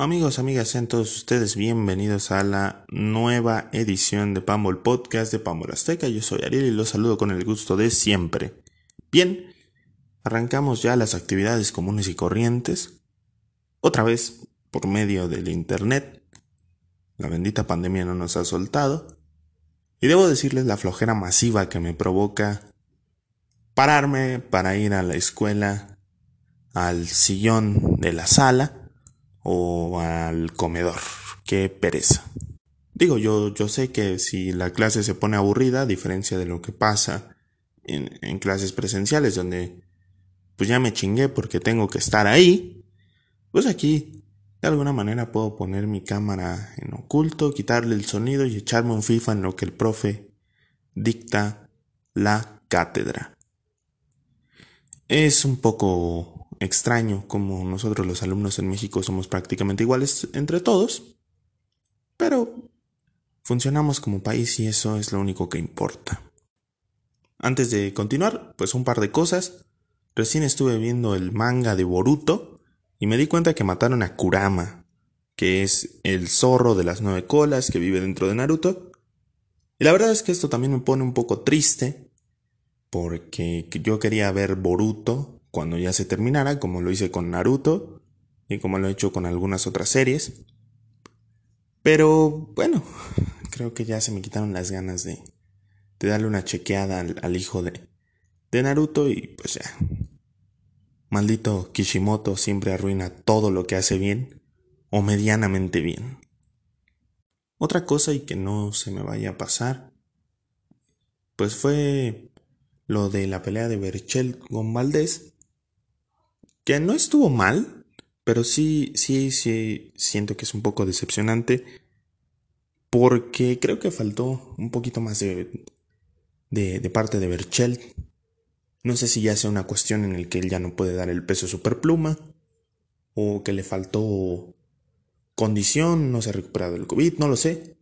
Amigos, amigas, sean todos ustedes bienvenidos a la nueva edición de Pambol Podcast de Pambol Azteca. Yo soy Ariel y los saludo con el gusto de siempre. Bien, arrancamos ya las actividades comunes y corrientes. Otra vez por medio del Internet. La bendita pandemia no nos ha soltado. Y debo decirles la flojera masiva que me provoca pararme para ir a la escuela, al sillón de la sala o al comedor. Qué pereza. Digo, yo, yo sé que si la clase se pone aburrida, a diferencia de lo que pasa en, en clases presenciales, donde pues ya me chingué porque tengo que estar ahí, pues aquí de alguna manera puedo poner mi cámara en oculto, quitarle el sonido y echarme un FIFA en lo que el profe dicta la cátedra. Es un poco extraño como nosotros los alumnos en México somos prácticamente iguales entre todos, pero funcionamos como país y eso es lo único que importa. Antes de continuar, pues un par de cosas. Recién estuve viendo el manga de Boruto y me di cuenta que mataron a Kurama, que es el zorro de las nueve colas que vive dentro de Naruto. Y la verdad es que esto también me pone un poco triste, porque yo quería ver Boruto cuando ya se terminara, como lo hice con Naruto y como lo he hecho con algunas otras series. Pero bueno, creo que ya se me quitaron las ganas de, darle una chequeada al, hijo de, de Naruto y pues ya. Maldito Kishimoto siempre arruina todo lo que hace bien o medianamente bien. Otra cosa y que no se me vaya a pasar, pues fue lo de la pelea de Berchel con Valdés, que no estuvo mal, pero sí, sí, sí, siento que es un poco decepcionante porque creo que faltó un poquito más de, de, parte de Berchel. No sé si ya sea una cuestión en el que él ya no puede dar el peso superpluma o que le faltó condición, no se ha recuperado el COVID, no lo sé.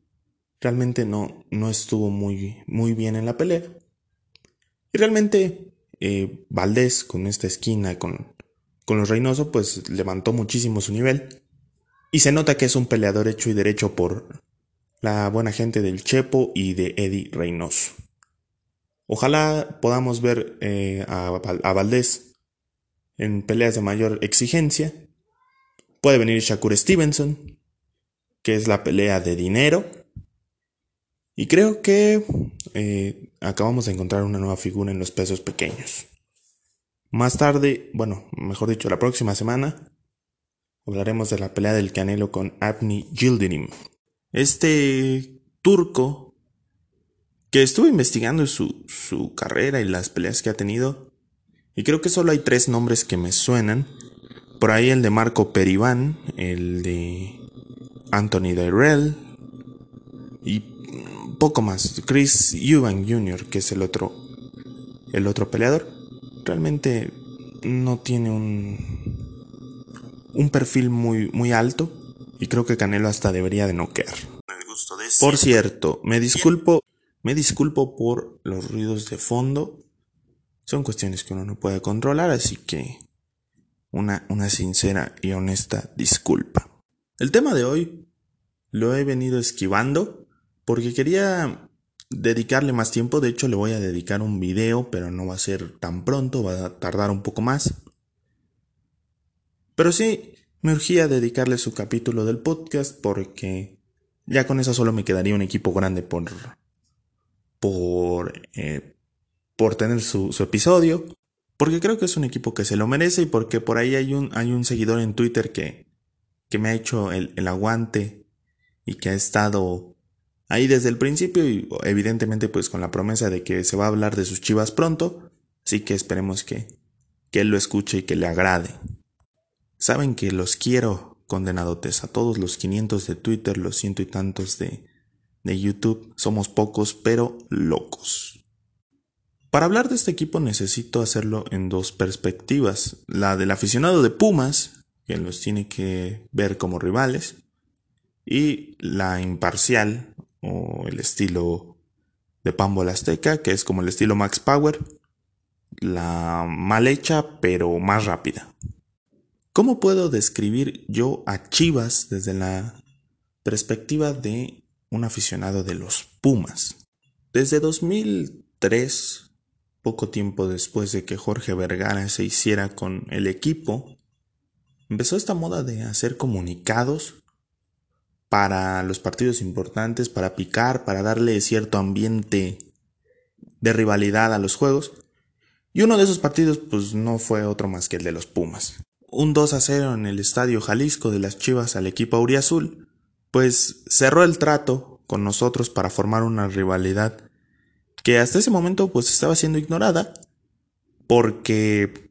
Realmente no, no estuvo muy, muy bien en la pelea. Y realmente eh, Valdés con esta esquina, con con los Reynoso pues levantó muchísimo su nivel. Y se nota que es un peleador hecho y derecho por la buena gente del Chepo y de Eddie Reynoso. Ojalá podamos ver eh, a, Valdés en peleas de mayor exigencia. Puede venir Shakur Stevenson, que es la pelea de dinero. Y creo que eh, acabamos de encontrar una nueva figura en los pesos pequeños. Más tarde, bueno, mejor dicho, la próxima semana, hablaremos de la pelea del Canelo con Abni Yildirim. Este turco, que estuve investigando su, su carrera y las peleas que ha tenido, y creo que solo hay tres nombres que me suenan. Por ahí el de Marco Peribán, el de Anthony Dyrell y poco más. Chris Eubank Jr., que es el otro, el otro peleador realmente no tiene un, un perfil muy, muy alto y creo que Canelo hasta debería de noquear. Por cierto, me disculpo, me disculpo por los ruidos de fondo. Son cuestiones que uno no puede controlar, así que una, una sincera y honesta disculpa. El tema de hoy lo he venido esquivando porque quería dedicarle más tiempo. De hecho, le voy a dedicar un video, pero no va a ser tan pronto, va a tardar un poco más. Pero sí, me urgía dedicarle su capítulo del podcast porque ya con eso solo me quedaría un equipo grande por, por, eh, por tener su, episodio. Porque creo que es un equipo que se lo merece y porque por ahí hay un, hay un seguidor en Twitter que, que me ha hecho el, el aguante y que ha estado ahí desde el principio y evidentemente pues con la promesa de que se va a hablar de sus chivas pronto, así que esperemos que, que él lo escuche y que le agrade. Saben que los quiero, condenadotes, a todos los 500 de Twitter, los ciento y tantos de, de YouTube, somos pocos pero locos. Para hablar de este equipo necesito hacerlo en dos perspectivas, la del aficionado de Pumas, que los tiene que ver como rivales, y la imparcial o el estilo de Pambol Azteca, que es como el estilo Max Power, la mal hecha pero más rápida. ¿Cómo puedo describir yo a Chivas desde la perspectiva de un aficionado de los Pumas? Desde 2003, poco tiempo después de que Jorge Vergara se hiciera con el equipo, empezó esta moda de hacer comunicados para los partidos importantes, para picar, para darle cierto ambiente de rivalidad a los juegos. Y uno de esos partidos pues no fue otro más que el de los Pumas. Un 2 a 0 en el Estadio Jalisco de las Chivas al equipo auriazul, pues cerró el trato con nosotros para formar una rivalidad que hasta ese momento pues estaba siendo ignorada porque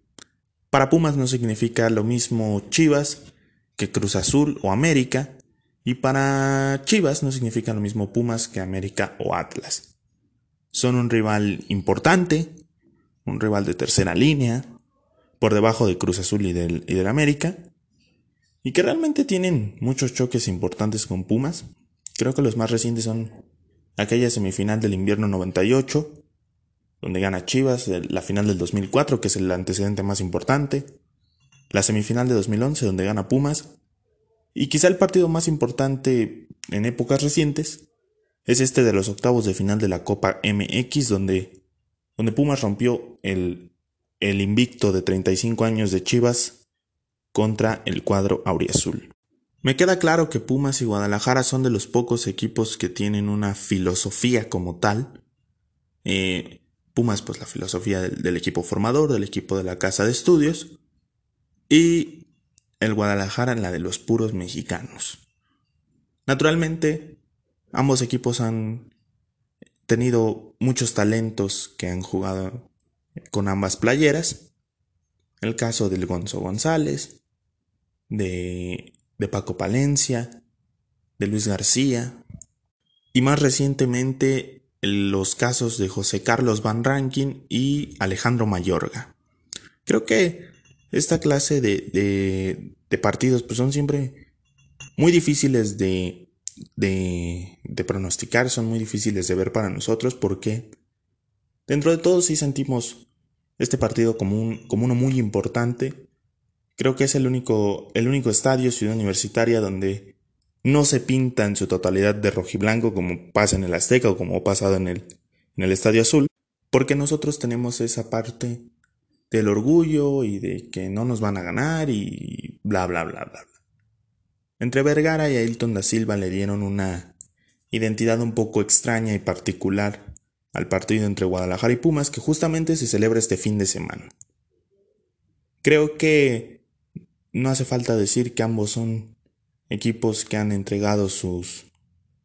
para Pumas no significa lo mismo Chivas que Cruz Azul o América y para Chivas no significa lo mismo Pumas que América o Atlas. Son un rival importante, un rival de tercera línea, por debajo de Cruz Azul y del, y del América, y que realmente tienen muchos choques importantes con Pumas. Creo que los más recientes son aquella semifinal del invierno 98, donde gana Chivas, la final del 2004, que es el antecedente más importante, la semifinal de 2011, donde gana Pumas, y quizá el partido más importante en épocas recientes es este de los octavos de final de la Copa MX, donde, donde Pumas rompió el, el invicto de 35 años de Chivas contra el cuadro auriazul. Me queda claro que Pumas y Guadalajara son de los pocos equipos que tienen una filosofía como tal. Eh, Pumas, pues la filosofía del, del, equipo formador, del equipo de la casa de estudios. Y el Guadalajara la de los puros mexicanos. Naturalmente, ambos equipos han tenido muchos talentos que han jugado con ambas playeras. El caso del Gonzo González, de, de Paco Palencia, de Luis García y más recientemente los casos de José Carlos Van Rankin y Alejandro Mayorga. Creo que esta clase de, de, partidos pues son siempre muy difíciles de, de, pronosticar, son muy difíciles de ver para nosotros porque dentro de todo sí sentimos este partido como, un, como uno muy importante. Creo que es el único, el único estadio, ciudad universitaria, donde no se pinta en su totalidad de rojiblanco como pasa en el Azteca o como ha pasado en el, en el Estadio Azul, porque nosotros tenemos esa parte del orgullo y de que no nos van a ganar y bla bla bla bla. Entre Vergara y Ailton da Silva le dieron una identidad un poco extraña y particular al partido entre Guadalajara y Pumas que justamente se celebra este fin de semana. Creo que no hace falta decir que ambos son equipos que han entregado sus,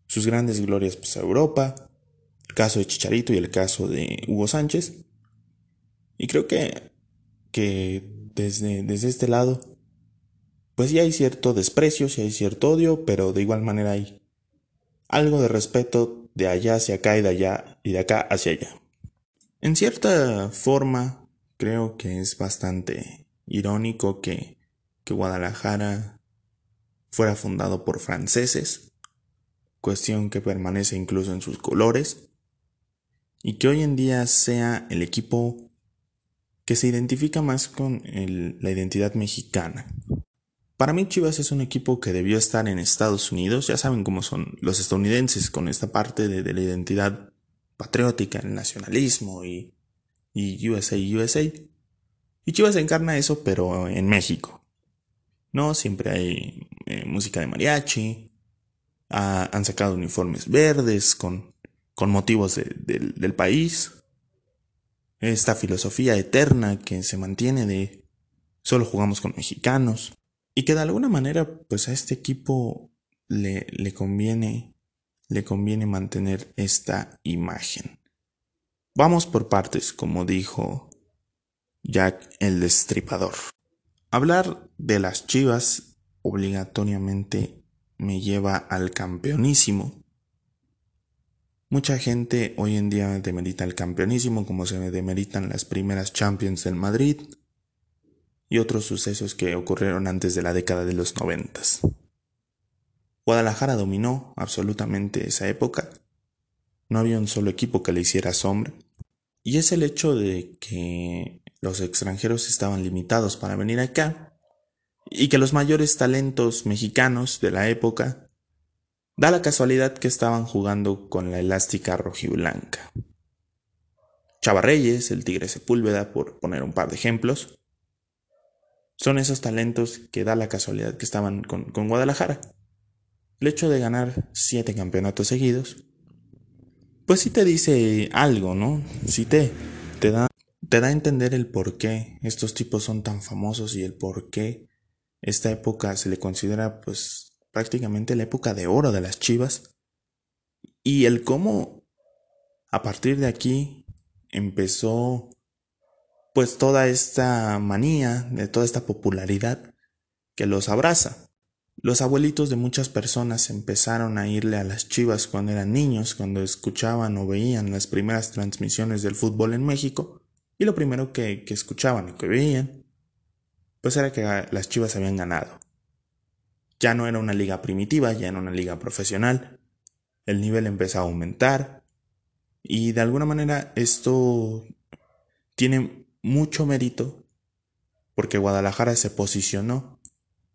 sus grandes glorias pues, a Europa, el caso de Chicharito y el caso de Hugo Sánchez. Y creo que que desde, desde este lado, pues ya hay cierto desprecio, sí hay cierto odio, pero de igual manera hay algo de respeto de allá hacia acá y de allá y de acá hacia allá. En cierta forma, creo que es bastante irónico que, que Guadalajara fuera fundado por franceses, cuestión que permanece incluso en sus colores, y que hoy en día sea el equipo que se identifica más con la identidad mexicana. Para mí Chivas es un equipo que debió estar en Estados Unidos, ya saben cómo son los estadounidenses con esta parte de, la identidad patriótica, el nacionalismo y, y USA, USA. Y Chivas encarna eso, pero en México. No, siempre hay eh, música de mariachi, han sacado uniformes verdes con, con motivos del país esta filosofía eterna que se mantiene de solo jugamos con mexicanos y que de alguna manera pues a este equipo le, le conviene le conviene mantener esta imagen. Vamos por partes, como dijo Jack el Destripador. Hablar de las Chivas obligatoriamente me lleva al campeonísimo Mucha gente hoy en día demerita el campeonísimo como se demeritan las primeras Champions del Madrid y otros sucesos que ocurrieron antes de la década de los noventas. Guadalajara dominó absolutamente esa época. No había un solo equipo que le hiciera sombra. Y es el hecho de que los extranjeros estaban limitados para venir acá y que los mayores talentos mexicanos de la época da la casualidad que estaban jugando con la elástica rojiblanca. Chava Reyes, el Tigre Sepúlveda, por poner un par de ejemplos, son esos talentos que da la casualidad que estaban con, con Guadalajara. El hecho de ganar siete campeonatos seguidos, pues sí te dice algo, ¿no? Sí te, te, da, te da a entender el por qué estos tipos son tan famosos y el por qué esta época se le considera pues prácticamente la época de oro de las Chivas y el cómo a partir de aquí empezó pues toda esta manía, de toda esta popularidad que los abraza. Los abuelitos de muchas personas empezaron a irle a las chivas cuando eran niños, cuando escuchaban o veían las primeras transmisiones del fútbol en México, y lo primero que, que escuchaban y que veían, pues era que las chivas habían ganado. Ya no era una liga primitiva, ya era una liga profesional, el nivel empezó a aumentar, y de alguna manera esto tiene mucho mérito porque Guadalajara se posicionó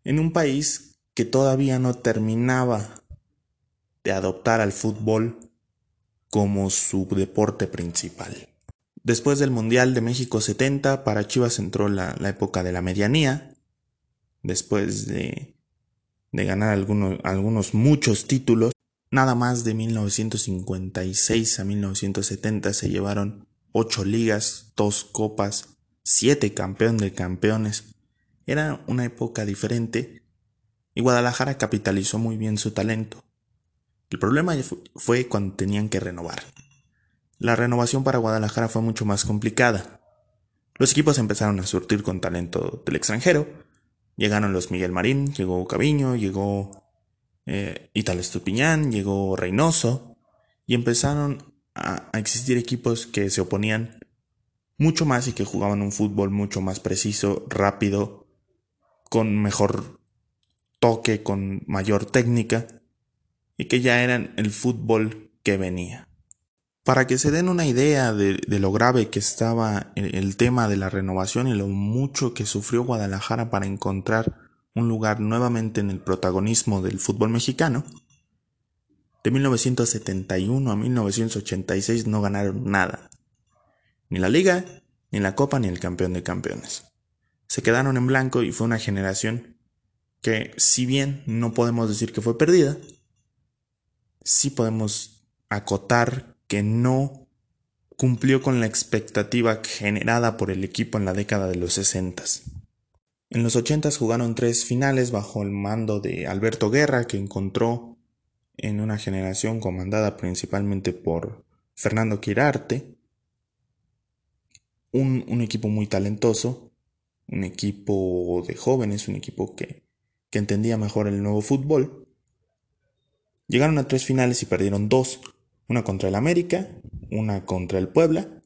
en un país que todavía no terminaba de adoptar al fútbol como su deporte principal. Después del Mundial de México 70, para Chivas entró la, época de la medianía, después de, de ganar algunos, algunos muchos títulos, Nada más de 1956 a 1970 se llevaron ocho ligas, dos copas, siete campeón de campeones. Era una época diferente y Guadalajara capitalizó muy bien su talento. El problema fue cuando tenían que renovar. La renovación para Guadalajara fue mucho más complicada. Los equipos empezaron a surtir con talento del extranjero. Llegaron los Miguel Marín, llegó Caviño, llegó eh, Italo Estupiñán, llegó Reynoso y empezaron a, existir equipos que se oponían mucho más y que jugaban un fútbol mucho más preciso, rápido, con mejor toque, con mayor técnica y que ya eran el fútbol que venía. Para que se den una idea de, lo grave que estaba el tema de la renovación y lo mucho que sufrió Guadalajara para encontrar un lugar nuevamente en el protagonismo del fútbol mexicano, de 1971 a 1986 no ganaron nada, ni la liga, ni la copa, ni el campeón de campeones. Se quedaron en blanco y fue una generación que, si bien no podemos decir que fue perdida, sí podemos acotar que no cumplió con la expectativa generada por el equipo en la década de los 60. En los ochentas jugaron tres finales bajo el mando de Alberto Guerra, que encontró en una generación comandada principalmente por Fernando Quirarte, un, un equipo muy talentoso, un equipo de jóvenes, un equipo que, que entendía mejor el nuevo fútbol. Llegaron a tres finales y perdieron dos, una contra el América, una contra el Puebla,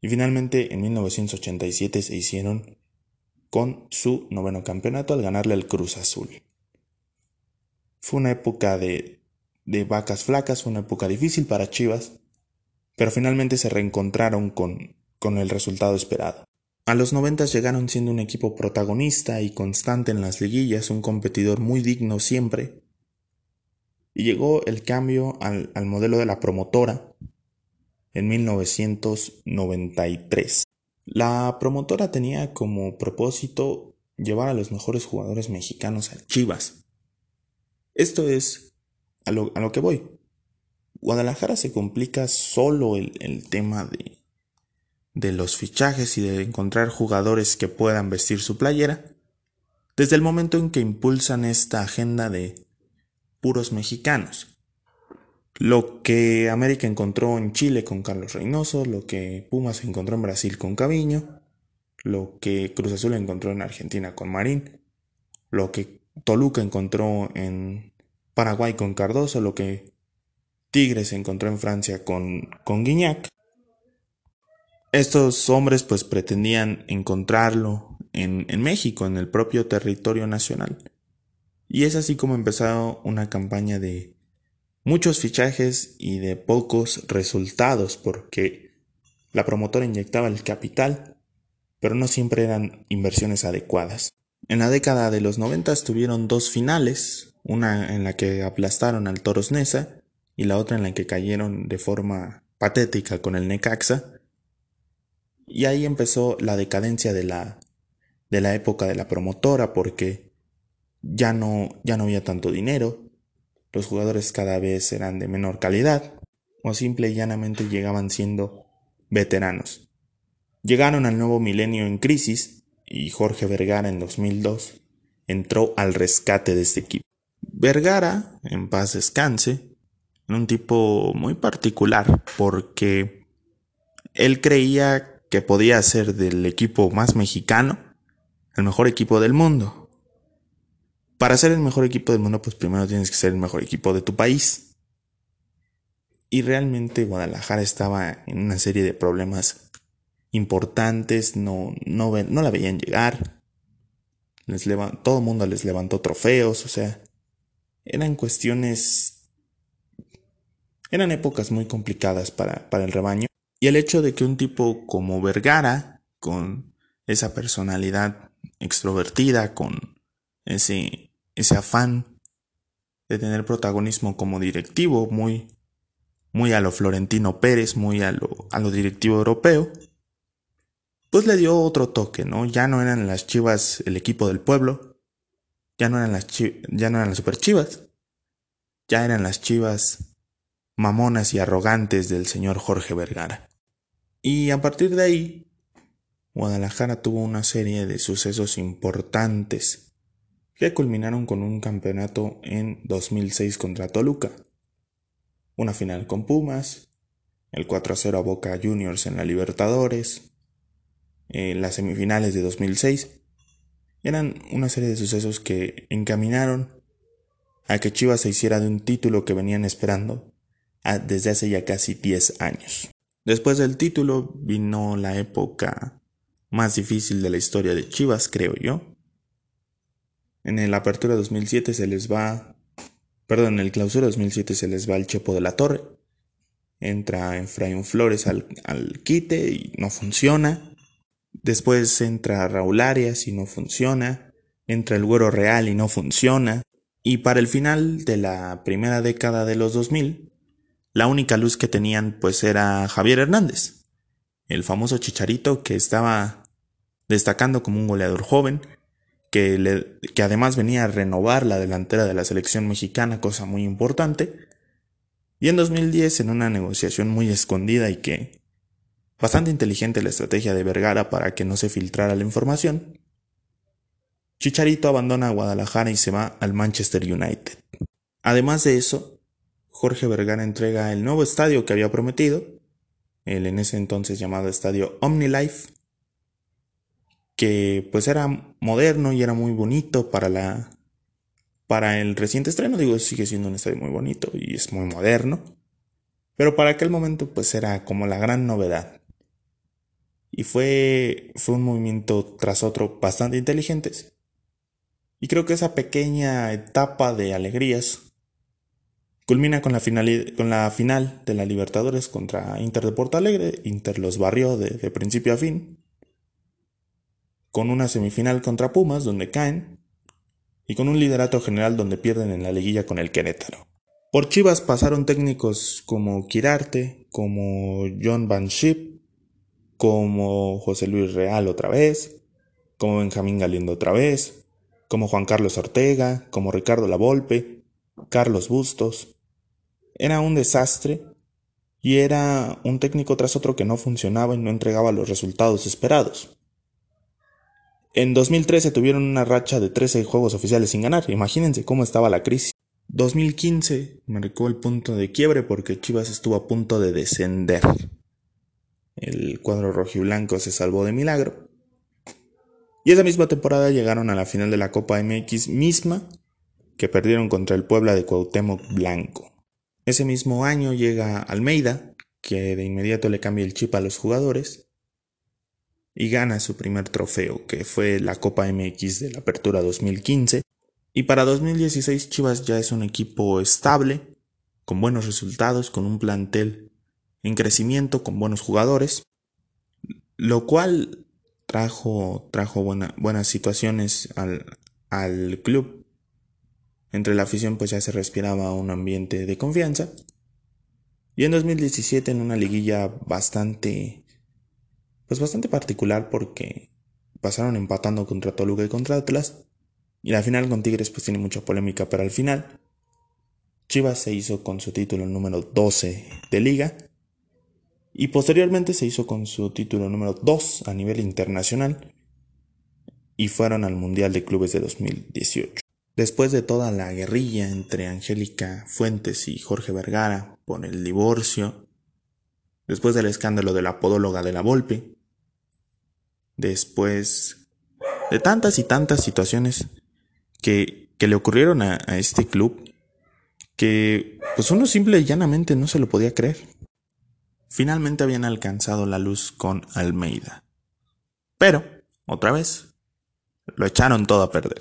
y finalmente en 1987 se hicieron con su noveno campeonato al ganarle al Cruz Azul. Fue una época de, de vacas flacas, una época difícil para Chivas, pero finalmente se reencontraron con, con el resultado esperado. A los noventas llegaron siendo un equipo protagonista y constante en las liguillas, un competidor muy digno siempre. Y llegó el cambio al, al modelo de la promotora en 1993. La promotora tenía como propósito llevar a los mejores jugadores mexicanos a Chivas. Esto es a lo, que voy. Guadalajara se complica solo el, el tema de, de los fichajes y de encontrar jugadores que puedan vestir su playera, desde el momento en que impulsan esta agenda de puros mexicanos. Lo que América encontró en Chile con Carlos Reynoso, lo que Pumas encontró en Brasil con Caviño, lo que Cruz Azul encontró en Argentina con Marín, lo que Toluca encontró en Paraguay con Cardoso, lo que Tigres encontró en Francia con, Guiñac. Estos hombres pues pretendían encontrarlo en, en México, en el propio territorio nacional. Y es así como empezó una campaña de muchos fichajes y de pocos resultados porque la promotora inyectaba el capital, pero no siempre eran inversiones adecuadas. En la década de los 90 tuvieron dos finales, una en la que aplastaron al Toros Nesa y la otra en la que cayeron de forma patética con el Necaxa. Y ahí empezó la decadencia de la, de la época de la promotora porque ya no, ya no había tanto dinero, los jugadores cada vez eran de menor calidad o simple y llanamente llegaban siendo veteranos. Llegaron al nuevo milenio en crisis y Jorge Vergara en 2002 entró al rescate de este equipo. Vergara, en paz descanse, era un tipo muy particular porque él creía que podía ser del equipo más mexicano el mejor equipo del mundo. Para ser el mejor equipo del mundo, pues primero tienes que ser el mejor equipo de tu país. Y realmente Guadalajara estaba en una serie de problemas importantes, no, no, la veían llegar. Todo el mundo les levantó trofeos, o sea, eran cuestiones, eran épocas muy complicadas para, para el rebaño. Y el hecho de que un tipo como Vergara, con esa personalidad extrovertida, con ese, ese afán de tener protagonismo como directivo, muy, muy a lo Florentino Pérez, muy a lo, a lo directivo europeo, pues le dio otro toque, ¿no? Ya no eran las chivas el equipo del pueblo, ya no eran las, ya no eran las super chivas, ya eran las chivas mamonas y arrogantes del señor Jorge Vergara. Y a partir de ahí, Guadalajara tuvo una serie de sucesos importantes que culminaron con un campeonato en 2006 contra Toluca, una final con Pumas, el 4-0 a Boca Juniors en la Libertadores, en las semifinales de 2006, eran una serie de sucesos que encaminaron a que Chivas se hiciera de un título que venían esperando desde hace ya casi 10 años. Después del título vino la época más difícil de la historia de Chivas, creo yo. En el Apertura 2007 se les va, perdón, en el Clausura 2007 se les va el Chepo de la Torre. Entra Efraín Flores al, al quite y no funciona. Después entra Raúl Arias y no funciona. Entra el Güero Real y no funciona. Y para el final de la primera década de los 2000, la única luz que tenían pues era Javier Hernández, el famoso chicharito que estaba destacando como un goleador joven, que, que además venía a renovar la delantera de la selección mexicana, cosa muy importante, y en 2010 en una negociación muy escondida y que Bastante inteligente la estrategia de Vergara para que no se filtrara la información. Chicharito abandona Guadalajara y se va al Manchester United. Además de eso, Jorge Vergara entrega el nuevo estadio que había prometido, el en ese entonces llamado estadio OmniLife, que pues era moderno y era muy bonito para la para el reciente estreno, digo, sigue siendo un estadio muy bonito y es muy moderno, pero para aquel momento pues era como la gran novedad. Y fue, fue un movimiento tras otro bastante inteligentes. Y creo que esa pequeña etapa de alegrías culmina con la, final, con la final de la Libertadores contra Inter de Porto Alegre. Inter los barrió de, de principio a fin. Con una semifinal contra Pumas donde caen. Y con un liderato general donde pierden en la liguilla con el Querétaro. Por Chivas pasaron técnicos como Kirarte, como John Van Schip, como José Luis Real otra vez, como Benjamín Galindo otra vez, como Juan Carlos Ortega, como Ricardo Lavolpe, Carlos Bustos. Era un desastre y era un técnico tras otro que no funcionaba y no entregaba los resultados esperados. En 2013 tuvieron una racha de 13 juegos oficiales sin ganar, imagínense cómo estaba la crisis. 2015 marcó el punto de quiebre porque Chivas estuvo a punto de descender. El cuadro rojiblanco se salvó de milagro. Y esa misma temporada llegaron a la final de la Copa MX misma que perdieron contra el Puebla de Cuauhtémoc Blanco. Ese mismo año llega Almeida, que de inmediato le cambia el chip a los jugadores y gana su primer trofeo, que fue la Copa MX de la Apertura 2015. Y para 2016 Chivas ya es un equipo estable, con buenos resultados, con un plantel en crecimiento con buenos jugadores, lo cual trajo, trajo buenas situaciones al, al club. Entre la afición pues ya se respiraba un ambiente de confianza. Y en 2017 en una liguilla bastante, pues bastante particular porque pasaron empatando contra Toluca y contra Atlas. Y la final con Tigres pues tiene mucha polémica, pero al final Chivas se hizo con su título número 12 de liga y posteriormente se hizo con su título número 2 a nivel internacional y fueron al Mundial de Clubes de 2018. Después de toda la guerrilla entre Angélica Fuentes y Jorge Vergara por el divorcio, después del escándalo de la podóloga de la Volpe, después de tantas y tantas situaciones que, que le ocurrieron a, a este club, que pues uno simple y llanamente no se lo podía creer. Finalmente habían alcanzado la luz con Almeida. Pero, otra vez, lo echaron todo a perder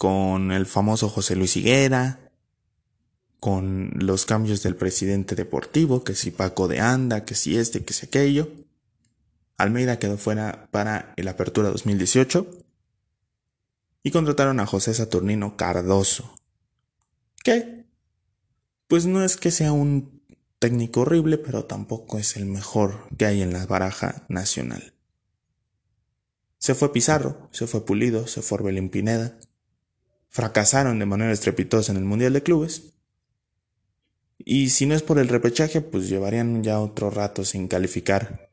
con el famoso José Luis Higuera, con los cambios del presidente deportivo, que si Paco de Anda, que si este, que si aquello. Almeida quedó fuera para el Apertura 2018 y contrataron a José Saturnino Cardoso, que pues no es que sea un técnico horrible, pero tampoco es el mejor que hay en la baraja nacional. Se fue Pizarro, se fue Pulido, se fue Orbelín Pineda, fracasaron de manera estrepitosa en el Mundial de Clubes. Y si no es por el repechaje, pues llevarían ya otro rato sin calificar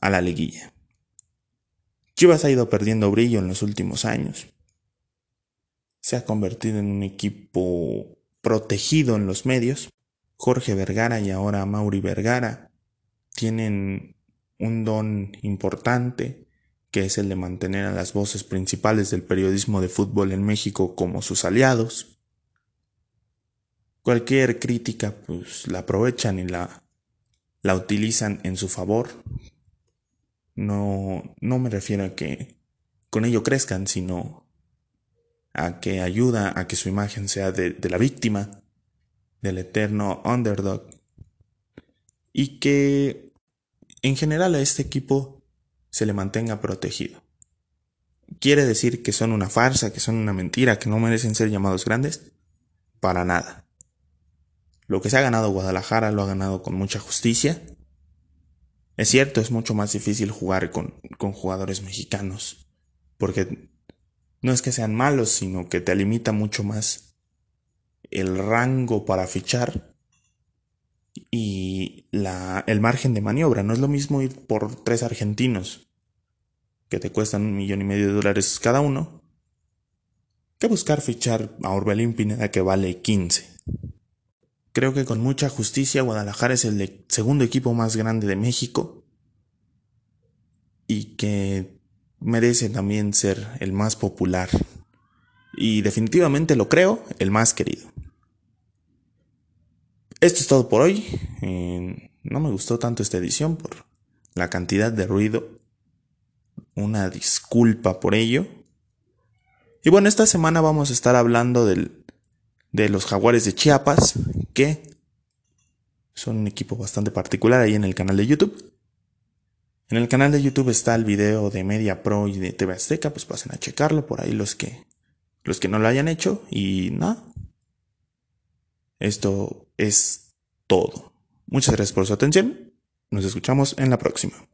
a la liguilla. Chivas ha ido perdiendo brillo en los últimos años. Se ha convertido en un equipo protegido en los medios. Jorge Vergara y ahora Mauri Vergara tienen un don importante que es el de mantener a las voces principales del periodismo de fútbol en México como sus aliados. Cualquier crítica pues la aprovechan y la, la utilizan en su favor. No, no me refiero a que con ello crezcan, sino a que ayuda a que su imagen sea de, de la víctima, del eterno underdog. Y que en general a este equipo se le mantenga protegido. ¿Quiere decir que son una farsa, que son una mentira, que no merecen ser llamados grandes? Para nada. Lo que se ha ganado Guadalajara lo ha ganado con mucha justicia. Es cierto, es mucho más difícil jugar con, con jugadores mexicanos, porque no es que sean malos, sino que te limita mucho más el rango para fichar y la, el margen de maniobra. No es lo mismo ir por tres argentinos que te cuestan un millón y medio de dólares cada uno que buscar fichar a Orbelín Pineda que vale 15. Creo que con mucha justicia Guadalajara es el segundo equipo más grande de México y que merece también ser el más popular y definitivamente lo creo, el más querido. Esto es todo por hoy. No me gustó tanto esta edición por la cantidad de ruido. Una disculpa por ello. Y bueno, esta semana vamos a estar hablando del, de los jaguares de Chiapas, que son un equipo bastante particular ahí en el canal de YouTube. En el canal de YouTube está el video de Media Pro y de TV Azteca, pues pasen a checarlo por ahí los que los que no lo hayan hecho y nada. Esto es todo. Muchas gracias por su atención. Nos escuchamos en la próxima.